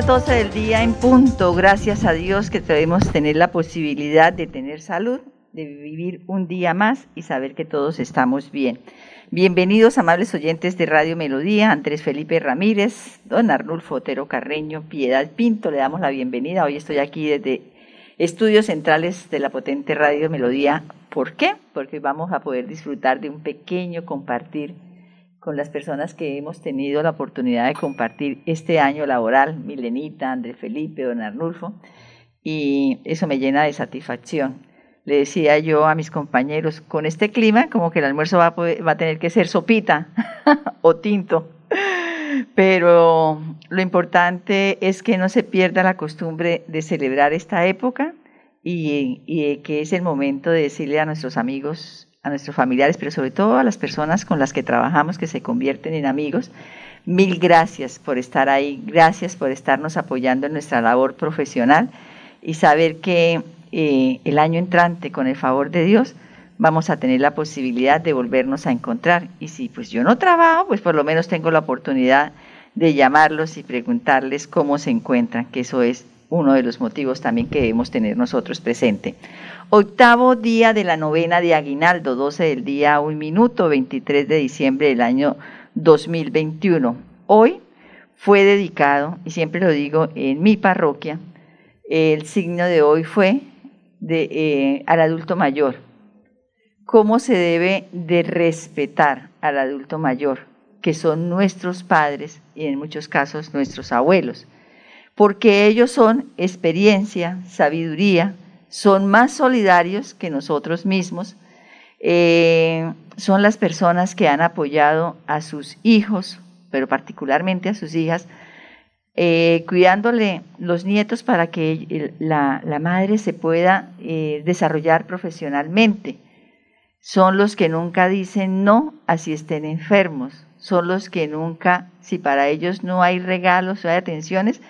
Las 12 del día en punto. Gracias a Dios que podemos tener la posibilidad de tener salud, de vivir un día más y saber que todos estamos bien. Bienvenidos, amables oyentes de Radio Melodía, Andrés Felipe Ramírez, don Arnulfo Otero Carreño, Piedad Pinto, le damos la bienvenida. Hoy estoy aquí desde Estudios Centrales de la potente Radio Melodía. ¿Por qué? Porque vamos a poder disfrutar de un pequeño compartir con las personas que hemos tenido la oportunidad de compartir este año laboral, Milenita, Andrés Felipe, don Arnulfo, y eso me llena de satisfacción. Le decía yo a mis compañeros, con este clima, como que el almuerzo va a, va a tener que ser sopita o tinto, pero lo importante es que no se pierda la costumbre de celebrar esta época y, y que es el momento de decirle a nuestros amigos a nuestros familiares, pero sobre todo a las personas con las que trabajamos que se convierten en amigos. Mil gracias por estar ahí, gracias por estarnos apoyando en nuestra labor profesional y saber que eh, el año entrante, con el favor de Dios, vamos a tener la posibilidad de volvernos a encontrar. Y si pues yo no trabajo, pues por lo menos tengo la oportunidad de llamarlos y preguntarles cómo se encuentran, que eso es uno de los motivos también que debemos tener nosotros presente. Octavo día de la novena de Aguinaldo, 12 del día, un minuto, 23 de diciembre del año 2021. Hoy fue dedicado, y siempre lo digo, en mi parroquia, el signo de hoy fue eh, al adulto mayor. ¿Cómo se debe de respetar al adulto mayor, que son nuestros padres y en muchos casos nuestros abuelos? Porque ellos son experiencia, sabiduría, son más solidarios que nosotros mismos, eh, son las personas que han apoyado a sus hijos, pero particularmente a sus hijas, eh, cuidándole los nietos para que la, madre se pueda eh, desarrollar profesionalmente. Son los que nunca dicen no así estén enfermos. Son los que nunca, si para ellos no hay regalos o hay atenciones,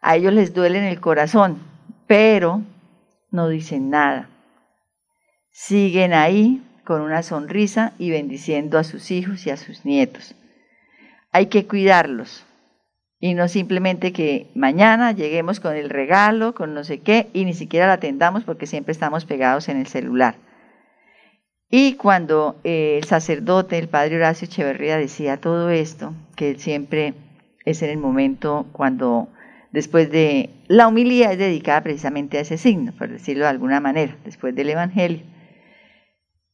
a ellos les duele en el corazón, pero no dicen nada. Siguen ahí con una sonrisa y bendiciendo a sus hijos y a sus nietos. Hay que cuidarlos y no simplemente que mañana lleguemos con el regalo, con no sé qué, y ni siquiera la atendamos porque siempre estamos pegados en el celular. Y cuando eh, el sacerdote, el padre Horacio Echeverría, decía todo esto, que siempre es en el momento cuando después de la humildad es dedicada precisamente a ese signo, por decirlo de alguna manera, después del Evangelio.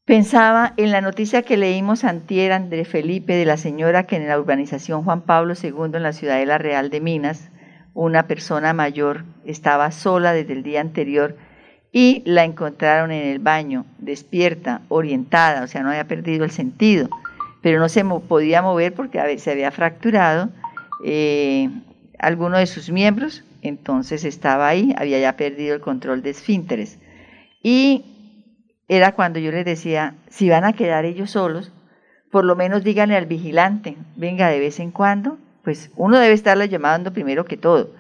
Pensaba en la noticia que leímos antier de Felipe de la señora que en la urbanización Juan Pablo II en la ciudadela real de Minas, una persona mayor estaba sola desde el día anterior y la encontraron en el baño, despierta, orientada, o sea, no había perdido el sentido, pero no se podía mover porque se había fracturado eh, alguno de sus miembros, entonces estaba ahí, había ya perdido el control de esfínteres. Y era cuando yo les decía, si van a quedar ellos solos, por lo menos díganle al vigilante, venga de vez en cuando, pues uno debe estarle llamando primero que todo.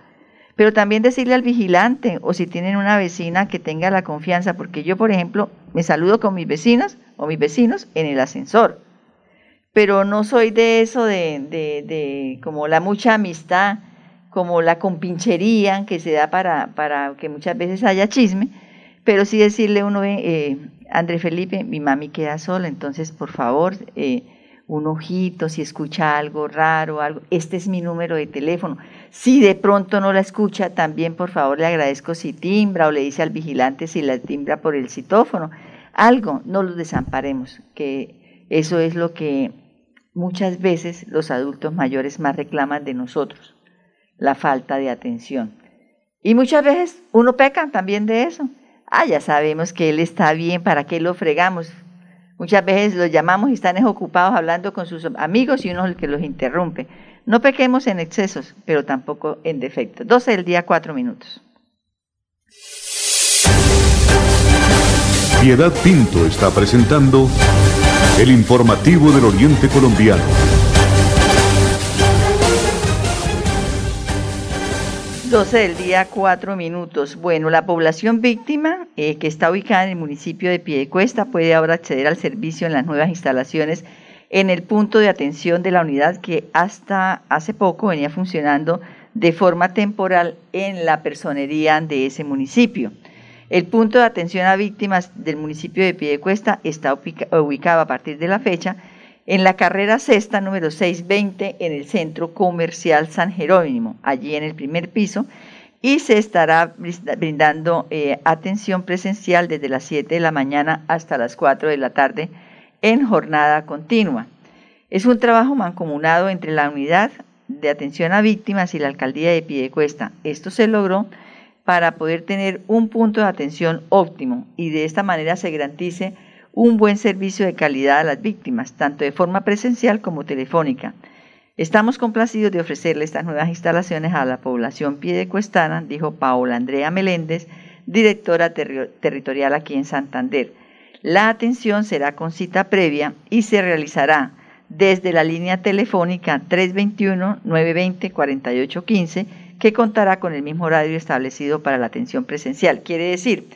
Pero también decirle al vigilante, o si tienen una vecina que tenga la confianza, porque yo, por ejemplo, me saludo con mis vecinas o mis vecinos en el ascensor, pero no soy de eso de, de, de como la mucha amistad como la compinchería que se da para, para que muchas veces haya chisme, pero sí decirle uno, eh, André Felipe, mi mami queda sola, entonces por favor, eh, un ojito, si escucha algo raro, algo, este es mi número de teléfono. Si de pronto no la escucha, también por favor le agradezco si timbra o le dice al vigilante si la timbra por el citófono. Algo, no los desamparemos, que eso es lo que muchas veces los adultos mayores más reclaman de nosotros la falta de atención. Y muchas veces uno peca también de eso. Ah, ya sabemos que él está bien, ¿para qué lo fregamos? Muchas veces los llamamos y están ocupados hablando con sus amigos y uno es el que los interrumpe. No pequemos en excesos, pero tampoco en defectos. 12 del día, 4 minutos. Piedad Pinto está presentando el informativo del Oriente Colombiano. 12 del día, 4 minutos. Bueno, la población víctima eh, que está ubicada en el municipio de Piedecuesta puede ahora acceder al servicio en las nuevas instalaciones en el punto de atención de la unidad que hasta hace poco venía funcionando de forma temporal en la personería de ese municipio. El punto de atención a víctimas del municipio de Piedecuesta está ubicado a partir de la fecha en la carrera sexta número 620 en el Centro Comercial San Jerónimo, allí en el primer piso, y se estará brindando eh, atención presencial desde las 7 de la mañana hasta las 4 de la tarde en jornada continua. Es un trabajo mancomunado entre la unidad de atención a víctimas y la alcaldía de Piedecuesta. Esto se logró para poder tener un punto de atención óptimo y de esta manera se garantice un buen servicio de calidad a las víctimas, tanto de forma presencial como telefónica. Estamos complacidos de ofrecerle estas nuevas instalaciones a la población piedecuestana, dijo Paola Andrea Meléndez, directora territorial aquí en Santander. La atención será con cita previa y se realizará desde la línea telefónica 321-920-4815, que contará con el mismo horario establecido para la atención presencial. Quiere decir,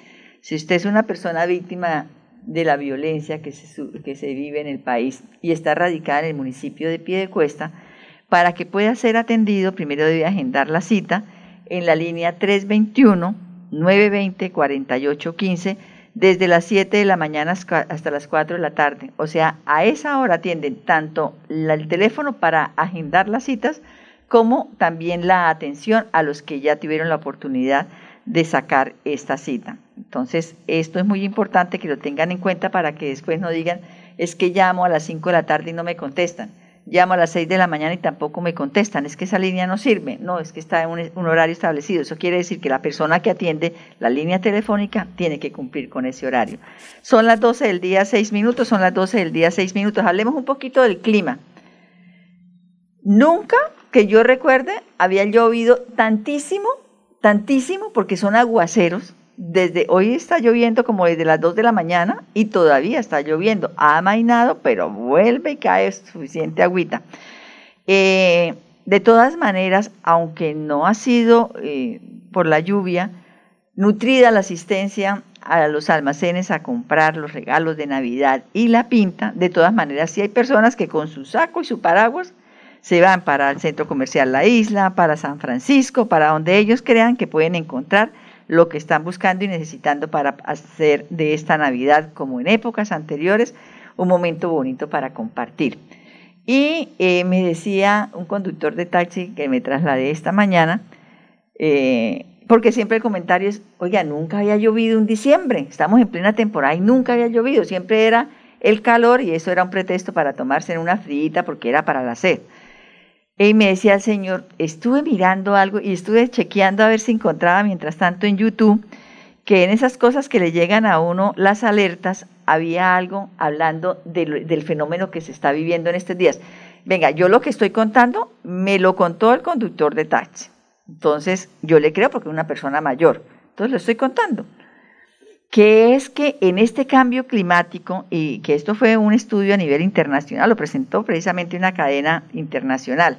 si usted es una persona víctima de la violencia que se, que se vive en el país y está radicada en el municipio de Piedecuesta, para que pueda ser atendido, primero debe agendar la cita en la línea 321-920-4815 desde las 7 de la mañana hasta las 4 de la tarde. O sea, a esa hora atienden tanto el teléfono para agendar las citas como también la atención a los que ya tuvieron la oportunidad de sacar esta cita. Entonces, esto es muy importante que lo tengan en cuenta para que después no digan, es que llamo a las 5 de la tarde y no me contestan. Llamo a las 6 de la mañana y tampoco me contestan. Es que esa línea no sirve. No, es que está en un, horario establecido. Eso quiere decir que la persona que atiende la línea telefónica tiene que cumplir con ese horario. Son las 12 del día, 6 minutos. Son las 12 del día, 6 minutos. Hablemos un poquito del clima. Nunca que yo recuerde había llovido tantísimo, tantísimo, porque son aguaceros desde hoy está lloviendo como desde las 2 de la mañana y todavía está lloviendo. Ha amainado, pero vuelve y cae suficiente agüita. Eh, de todas maneras, aunque no ha sido eh, por la lluvia, nutrida la asistencia a los almacenes a comprar los regalos de Navidad y la pinta, de todas maneras, sí hay personas que con su saco y su paraguas se van para el centro comercial La Isla, para San Francisco, para donde ellos crean que pueden encontrar lo que están buscando y necesitando para hacer de esta Navidad, como en épocas anteriores, un momento bonito para compartir. Y eh, me decía un conductor de taxi que me trasladé esta mañana, eh, porque siempre el comentario es, oiga, nunca había llovido en diciembre, estamos en plena temporada y nunca había llovido, siempre era el calor y eso era un pretexto para tomarse en una frita porque era para la sed. Y me decía el Señor, estuve mirando algo y estuve chequeando a ver si encontraba mientras tanto en YouTube que en esas cosas que le llegan a uno las alertas había algo hablando del, fenómeno que se está viviendo en estos días. Venga, yo lo que estoy contando me lo contó el conductor de taxi. Entonces, yo le creo porque es una persona mayor. Entonces, lo estoy contando. Que es que en este cambio climático, y que esto fue un estudio a nivel internacional, lo presentó precisamente una cadena internacional,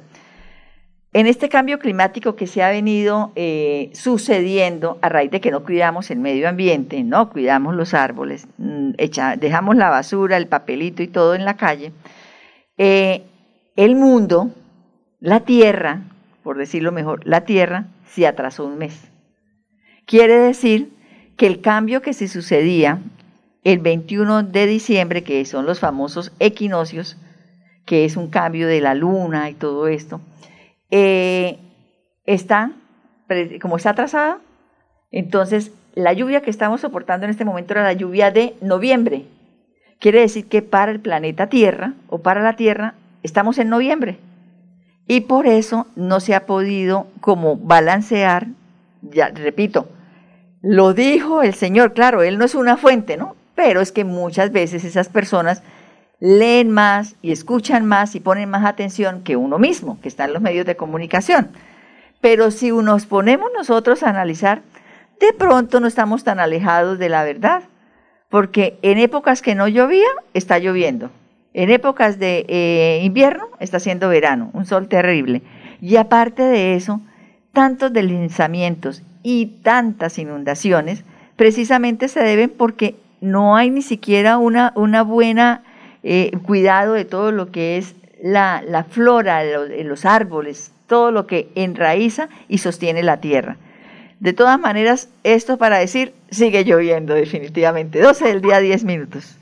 en este cambio climático que se ha venido eh, sucediendo a raíz de que no cuidamos el medio ambiente, no cuidamos los árboles, mm, dejamos la basura, el papelito y todo en la calle, eh, el mundo, la Tierra, por decirlo mejor, la Tierra se atrasó un mes. Quiere decir que el cambio que se sucedía el 21 de diciembre, que son los famosos equinoccios, que es un cambio de la luna y todo esto, eh, está, como está atrasada, entonces la lluvia que estamos soportando en este momento era la lluvia de noviembre. Quiere decir que para el planeta Tierra o para la Tierra estamos en noviembre. Y por eso no se ha podido como balancear, ya repito, lo dijo el Señor, claro, Él no es una fuente, ¿no? pero es que muchas veces esas personas leen más y escuchan más y ponen más atención que uno mismo, que está en los medios de comunicación. Pero si nos ponemos nosotros a analizar, de pronto no estamos tan alejados de la verdad, porque en épocas que no llovía, está lloviendo. En épocas de eh, invierno, está haciendo verano, un sol terrible. Y aparte de eso, tantos deslizamientos y tantas inundaciones, precisamente se deben porque no hay ni siquiera una, una buena eh, cuidado de todo lo que es la, la flora, los, los árboles, todo lo que enraiza y sostiene la tierra. De todas maneras, esto para decir, sigue lloviendo definitivamente. 12 del día, 10 minutos.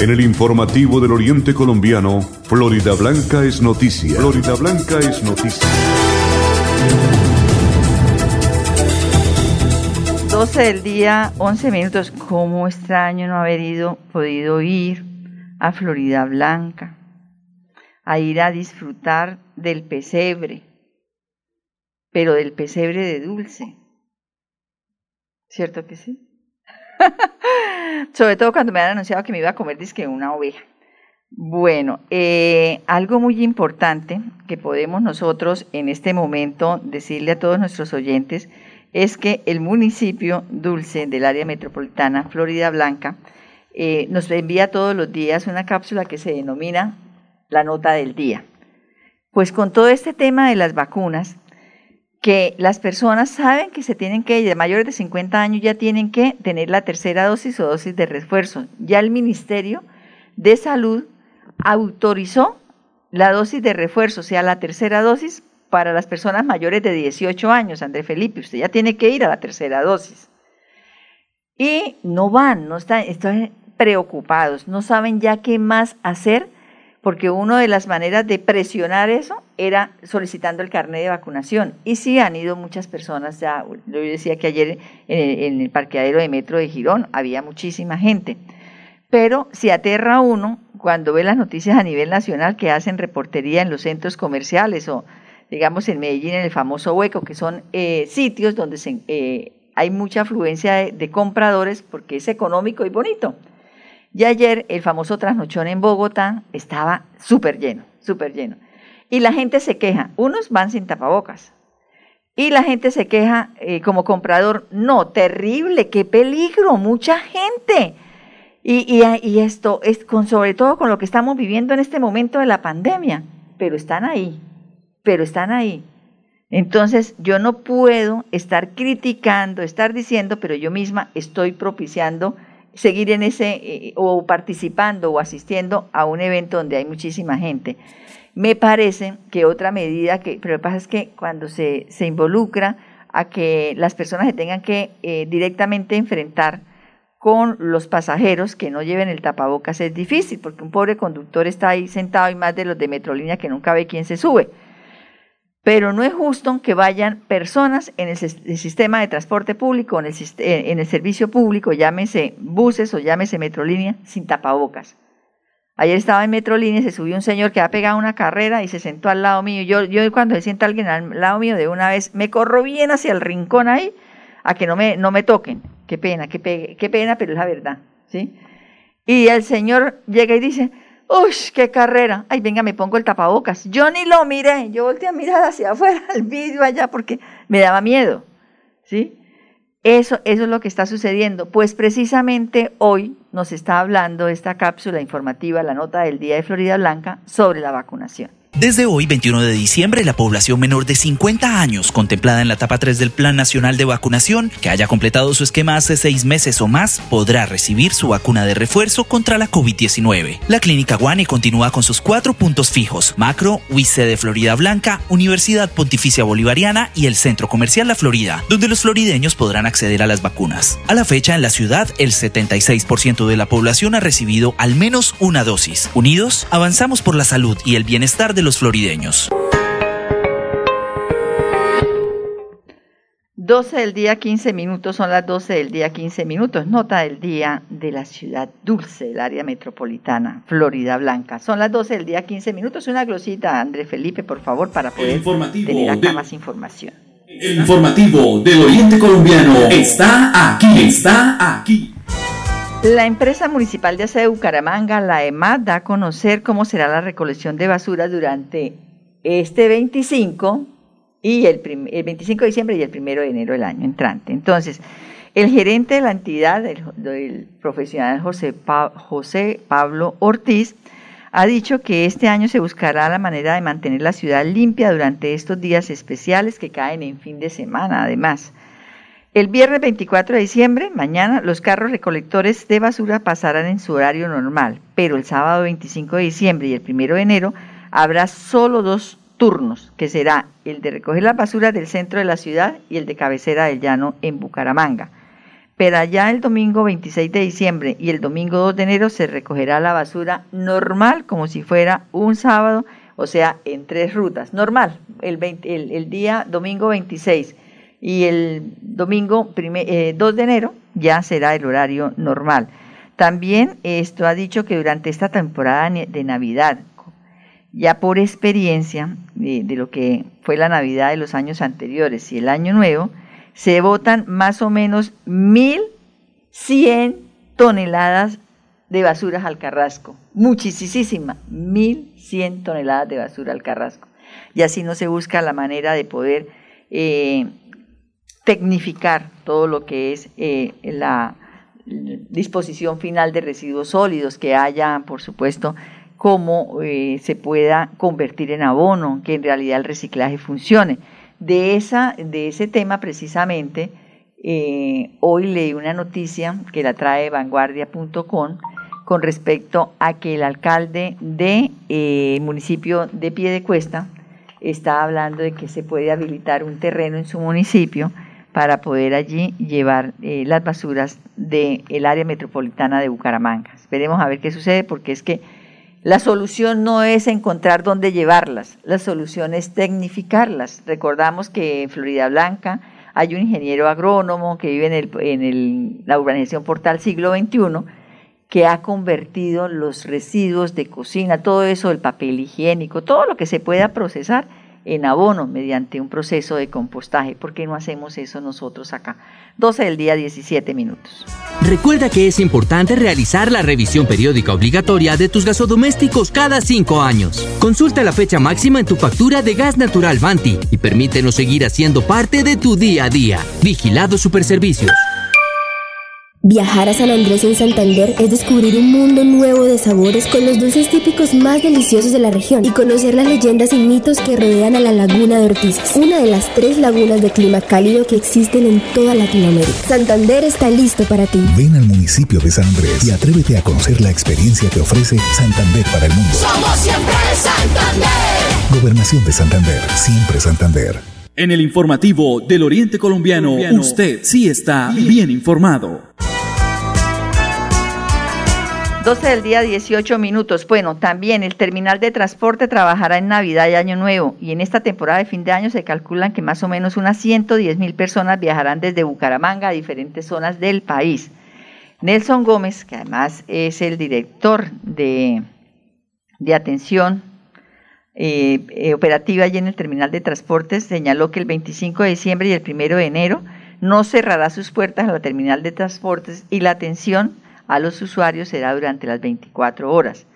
En el informativo del Oriente Colombiano, Florida Blanca es noticia. Florida Blanca es noticia. 12 del día, 11 minutos. ¿Cómo extraño no haber ido, podido ir a Florida Blanca? A ir a disfrutar del pesebre, pero del pesebre de dulce. ¿Cierto que sí? Sobre todo cuando me han anunciado que me iba a comer disque una oveja. Bueno, eh, algo muy importante que podemos nosotros en este momento decirle a todos nuestros oyentes es que el municipio dulce del área metropolitana Florida Blanca eh, nos envía todos los días una cápsula que se denomina la nota del día. Pues con todo este tema de las vacunas, que las personas saben que se tienen que, de mayores de 50 años ya tienen que tener la tercera dosis o dosis de refuerzo. Ya el Ministerio de Salud autorizó la dosis de refuerzo, o sea, la tercera dosis para las personas mayores de 18 años, André Felipe, usted ya tiene que ir a la tercera dosis. Y no van, no están, están preocupados, no saben ya qué más hacer porque una de las maneras de presionar eso era solicitando el carnet de vacunación. Y sí han ido muchas personas, ya, yo decía que ayer en el, parqueadero de metro de Girón había muchísima gente. Pero si aterra uno cuando ve las noticias a nivel nacional que hacen reportería en los centros comerciales o digamos en Medellín en el famoso hueco, que son eh, sitios donde se, eh, hay mucha afluencia de compradores porque es económico y bonito. Y ayer el famoso trasnochón en Bogotá estaba súper lleno, súper lleno. Y la gente se queja, unos van sin tapabocas. Y la gente se queja eh, como comprador, no, terrible, qué peligro, mucha gente. Y, y, esto es con, sobre todo con lo que estamos viviendo en este momento de la pandemia, pero están ahí, pero están ahí. Entonces yo no puedo estar criticando, estar diciendo, pero yo misma estoy propiciando seguir en ese eh, o participando o asistiendo a un evento donde hay muchísima gente. Me parece que otra medida que, pero lo que pasa es que cuando se, se involucra a que las personas se tengan que eh, directamente enfrentar con los pasajeros que no lleven el tapabocas es difícil, porque un pobre conductor está ahí sentado y más de los de Metrolínea que nunca ve quién se sube pero no es justo que vayan personas en el, sistema de transporte público, en el, eh, en el servicio público, llámese buses o llámese Metrolínea, sin tapabocas. Ayer estaba en Metrolínea se subió un señor que ha pegado una carrera y se sentó al lado mío. Yo, yo cuando se sienta alguien al lado mío de una vez, me corro bien hacia el rincón ahí a que no me, no me toquen. Qué pena, qué, qué pena, pero es la verdad. ¿sí? Y el señor llega y dice, ¡Uy, qué carrera! Ay, venga, me pongo el tapabocas. Yo ni lo miré, yo volteé a mirar hacia afuera, al vídeo allá, porque me daba miedo. ¿Sí? Eso, eso es lo que está sucediendo. Pues precisamente hoy nos está hablando esta cápsula informativa, la nota del día de Florida Blanca, sobre la vacunación. Desde hoy, 21 de diciembre, la población menor de 50 años contemplada en la etapa 3 del Plan Nacional de Vacunación, que haya completado su esquema hace seis meses o más, podrá recibir su vacuna de refuerzo contra la COVID-19. La Clínica Guane continúa con sus cuatro puntos fijos, Macro, UIC de Florida Blanca, Universidad Pontificia Bolivariana y el Centro Comercial La Florida, donde los florideños podrán acceder a las vacunas. A la fecha, en la ciudad, el 76% de la población ha recibido al menos una dosis. Unidos, avanzamos por la salud y el bienestar de los florideños. 12 del día 15 minutos, son las 12 del día 15 minutos. Nota del día de la ciudad dulce, del área metropolitana, Florida Blanca. Son las 12 del día 15 minutos. Una glosita, André Felipe, por favor, para poder tener acá más información. El informativo del Oriente Colombiano está aquí, está aquí. La empresa municipal de aseo Bucaramanga, la EMAD, da a conocer cómo será la recolección de basura durante este 25 y el, 25 de diciembre y el 1 de enero del año entrante. Entonces, el gerente de la entidad, el, profesional José, José Pablo Ortiz, ha dicho que este año se buscará la manera de mantener la ciudad limpia durante estos días especiales que caen en fin de semana, además. El viernes 24 de diciembre, mañana, los carros recolectores de basura pasarán en su horario normal, pero el sábado 25 de diciembre y el 1 de enero habrá solo dos turnos, que será el de recoger la basura del centro de la ciudad y el de cabecera del llano en Bucaramanga. Pero allá el domingo 26 de diciembre y el domingo 2 de enero se recogerá la basura normal, como si fuera un sábado, o sea, en tres rutas. Normal, el, el día domingo 26 y el domingo 2 eh, de enero ya será el horario normal. También esto ha dicho que durante esta temporada de Navidad, ya por experiencia de, lo que fue la Navidad de los años anteriores y el Año Nuevo, se botan más o menos 1.100 toneladas de basuras al carrasco. Muchísima, 1.100 toneladas de basura al carrasco. Y así no se busca la manera de poder eh, tecnificar todo lo que es eh, la disposición final de residuos sólidos, que haya, por supuesto, cómo eh, se pueda convertir en abono, que en realidad el reciclaje funcione. De, esa, de ese tema precisamente, eh, hoy leí una noticia que la trae vanguardia.com con respecto a que el alcalde de municipio de Piedecuesta está hablando de que se puede habilitar un terreno en su municipio para poder allí llevar eh, las basuras del área metropolitana de Bucaramanga. Esperemos a ver qué sucede porque es que la solución no es encontrar dónde llevarlas, la solución es tecnificarlas. Recordamos que en Florida Blanca hay un ingeniero agrónomo que vive en, el, en el, la urbanización Portal Siglo XXI que ha convertido los residuos de cocina, todo eso, el papel higiénico, todo lo que se pueda procesar en abono mediante un proceso de compostaje. ¿Por qué no hacemos eso nosotros acá? 12 del día, 17 minutos. Recuerda que es importante realizar la revisión periódica obligatoria de tus gasodomésticos cada cinco años. Consulta la fecha máxima en tu factura de gas natural Vanti y permítenos seguir haciendo parte de tu día a día. Vigilado Superservicios. Viajar a San Andrés en Santander es descubrir un mundo nuevo de sabores con los dulces típicos más deliciosos de la región y conocer las leyendas y mitos que rodean a la laguna de Ortizas, una de las tres lagunas de clima cálido que existen en toda Latinoamérica. Santander está listo para ti. Ven al municipio de San Andrés y atrévete a conocer la experiencia que ofrece Santander para el mundo. Somos siempre Santander. Gobernación de Santander, siempre Santander. En el informativo del Oriente Colombiano, usted sí está bien informado. 12 del día, 18 minutos. Bueno, también el terminal de transporte trabajará en Navidad y Año Nuevo y en esta temporada de fin de año se calculan que más o menos unas 110 mil personas viajarán desde Bucaramanga a diferentes zonas del país. Nelson Gómez, que además es el director de, de atención eh, eh, operativa allí en el terminal de transportes, señaló que el 25 de diciembre y el 1 de enero no cerrará sus puertas a la terminal de transportes y la atención a los usuarios será durante las 24 horas.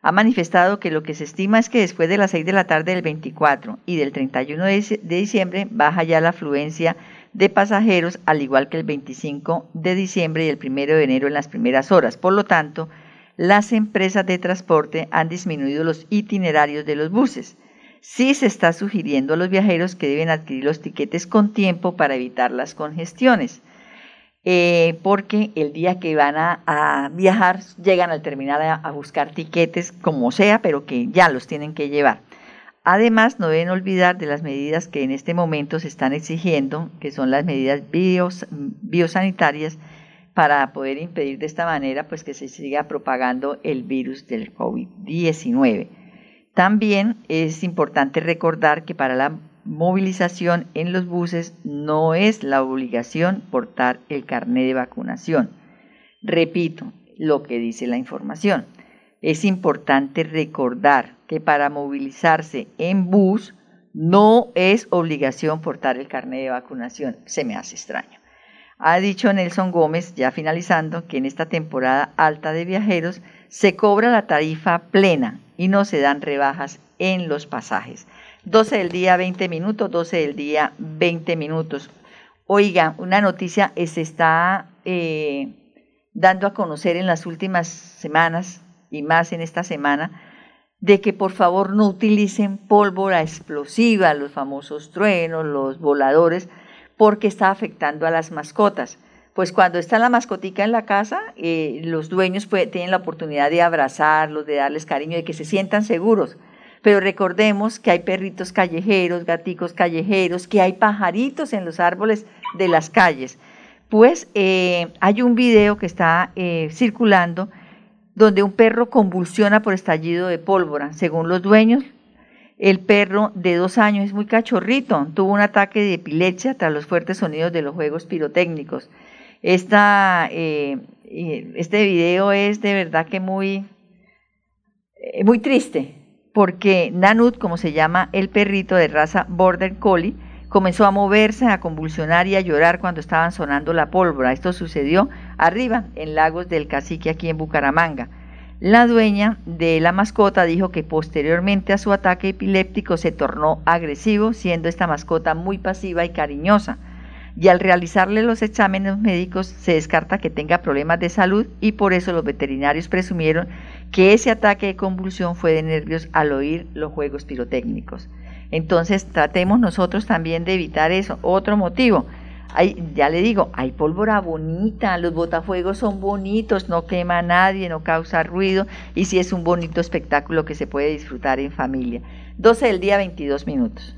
Ha manifestado que lo que se estima es que después de las 6 de la tarde del 24 y del 31 de diciembre baja ya la afluencia de pasajeros, al igual que el 25 de diciembre y el 1 de enero en las primeras horas. Por lo tanto, las empresas de transporte han disminuido los itinerarios de los buses. Sí se está sugiriendo a los viajeros que deben adquirir los tiquetes con tiempo para evitar las congestiones. Eh, porque el día que van a, viajar llegan al terminal a, buscar tiquetes como sea, pero que ya los tienen que llevar. Además, no deben olvidar de las medidas que en este momento se están exigiendo, que son las medidas biosanitarias para poder impedir de esta manera pues que se siga propagando el virus del COVID-19. También es importante recordar que para la movilización en los buses no es la obligación portar el carnet de vacunación. Repito lo que dice la información. Es importante recordar que para movilizarse en bus no es obligación portar el carnet de vacunación. Se me hace extraño. Ha dicho Nelson Gómez, ya finalizando, que en esta temporada alta de viajeros se cobra la tarifa plena y no se dan rebajas en los pasajes. 12 del día 20 minutos, 12 del día 20 minutos. Oiga, una noticia se está eh, dando a conocer en las últimas semanas y más en esta semana de que por favor no utilicen pólvora explosiva, los famosos truenos, los voladores, porque está afectando a las mascotas. Pues cuando está la mascotica en la casa, eh, los dueños tienen la oportunidad de abrazarlos, de darles cariño, de que se sientan seguros pero recordemos que hay perritos callejeros, gaticos callejeros, que hay pajaritos en los árboles de las calles. Pues eh, hay un video que está eh, circulando donde un perro convulsiona por estallido de pólvora. Según los dueños, el perro de dos años es muy cachorrito, tuvo un ataque de epilepsia tras los fuertes sonidos de los juegos pirotécnicos. Esta, eh, este video es de verdad que muy, muy triste, porque Nanud, como se llama el perrito de raza Border Collie, comenzó a moverse, a convulsionar y a llorar cuando estaban sonando la pólvora. Esto sucedió arriba, en Lagos del Cacique, aquí en Bucaramanga. La dueña de la mascota dijo que posteriormente a su ataque epiléptico se tornó agresivo, siendo esta mascota muy pasiva y cariñosa. Y al realizarle los exámenes médicos se descarta que tenga problemas de salud y por eso los veterinarios presumieron que ese ataque de convulsión fue de nervios al oír los juegos pirotécnicos. Entonces tratemos nosotros también de evitar eso. Otro motivo, hay, ya le digo, hay pólvora bonita, los botafuegos son bonitos, no quema a nadie, no causa ruido y sí es un bonito espectáculo que se puede disfrutar en familia. 12 del día, 22 minutos.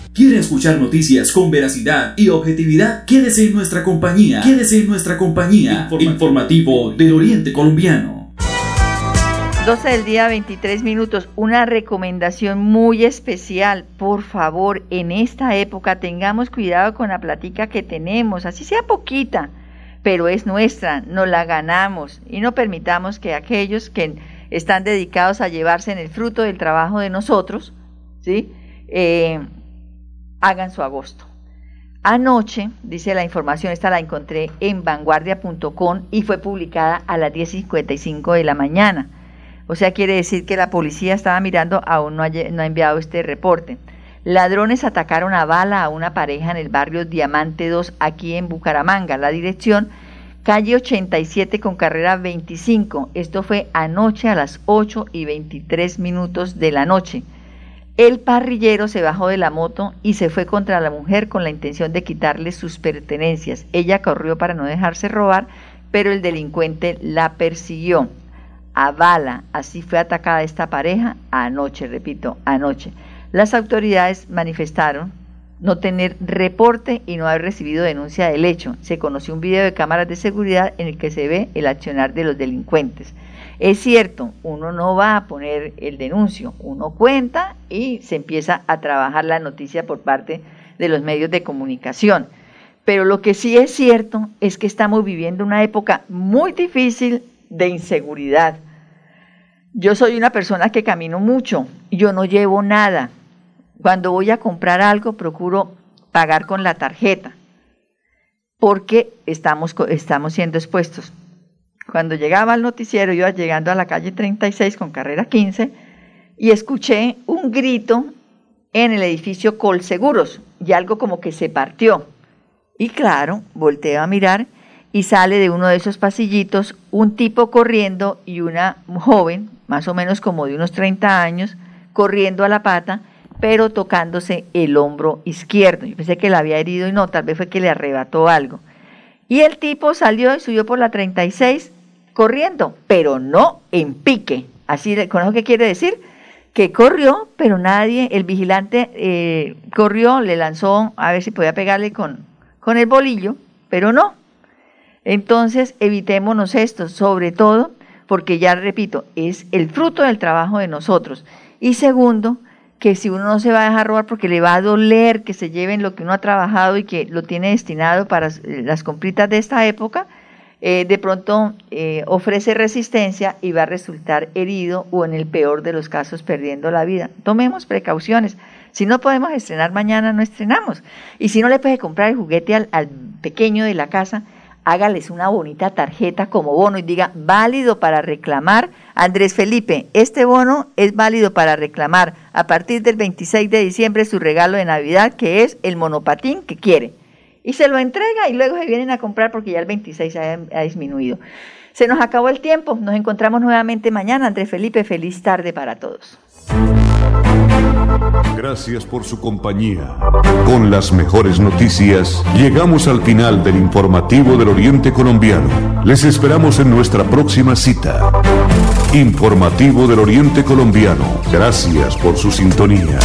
¿Quiere escuchar noticias con veracidad y objetividad? Quédese en nuestra compañía. Quédese en nuestra compañía. Informativo, del Oriente Colombiano. 12 del día, 23 minutos. Una recomendación muy especial. Por favor, en esta época tengamos cuidado con la platica que tenemos, así sea poquita, pero es nuestra, nos la ganamos y no permitamos que aquellos que están dedicados a llevarse en el fruto del trabajo de nosotros, ¿sí? Eh, hagan su agosto. Anoche, dice la información, esta la encontré en vanguardia.com y fue publicada a las 10.55 de la mañana. O sea, quiere decir que la policía estaba mirando, aún no ha, no ha enviado este reporte. Ladrones atacaron a bala a una pareja en el barrio Diamante 2, aquí en Bucaramanga. La dirección, calle 87 con carrera 25. Esto fue anoche a las 8 y 23 minutos de la noche. El parrillero se bajó de la moto y se fue contra la mujer con la intención de quitarle sus pertenencias. Ella corrió para no dejarse robar, pero el delincuente la persiguió a bala. Así fue atacada esta pareja anoche, repito, anoche. Las autoridades manifestaron no tener reporte y no haber recibido denuncia del hecho. Se conoció un video de cámaras de seguridad en el que se ve el accionar de los delincuentes. Es cierto, uno no va a poner el denuncio, uno cuenta y se empieza a trabajar la noticia por parte de los medios de comunicación. Pero lo que sí es cierto es que estamos viviendo una época muy difícil de inseguridad. Yo soy una persona que camino mucho, yo no llevo nada. Cuando voy a comprar algo procuro pagar con la tarjeta, porque estamos, estamos siendo expuestos. Cuando llegaba al noticiero, iba llegando a la calle 36 con carrera 15 y escuché un grito en el edificio Colseguros y algo como que se partió. Y claro, volteo a mirar y sale de uno de esos pasillitos un tipo corriendo y una joven, más o menos como de unos 30 años, corriendo a la pata, pero tocándose el hombro izquierdo. Yo pensé que la había herido y no, tal vez fue que le arrebató algo. Y el tipo salió y subió por la 36 corriendo, pero no en pique. Así, ¿con eso qué quiere decir? Que corrió, pero nadie, el vigilante eh, corrió, le lanzó a ver si podía pegarle con, con el bolillo, pero no. Entonces, evitémonos esto, sobre todo porque ya repito, es el fruto del trabajo de nosotros. Y segundo, que si uno no se va a dejar robar porque le va a doler que se lleven lo que uno ha trabajado y que lo tiene destinado para las compritas de esta época, eh, de pronto eh, ofrece resistencia y va a resultar herido o en el peor de los casos perdiendo la vida. Tomemos precauciones. Si no podemos estrenar mañana, no estrenamos. Y si no le puede comprar el juguete al, al pequeño de la casa, hágales una bonita tarjeta como bono y diga válido para reclamar. Andrés Felipe, este bono es válido para reclamar a partir del 26 de diciembre su regalo de Navidad, que es el monopatín que quiere. Y se lo entrega y luego se vienen a comprar porque ya el 26 ha, disminuido. Se nos acabó el tiempo. Nos encontramos nuevamente mañana. Andrés Felipe, feliz tarde para todos. Gracias por su compañía. Con las mejores noticias, llegamos al final del informativo del Oriente Colombiano. Les esperamos en nuestra próxima cita. Informativo del Oriente Colombiano. Gracias por su sintonía.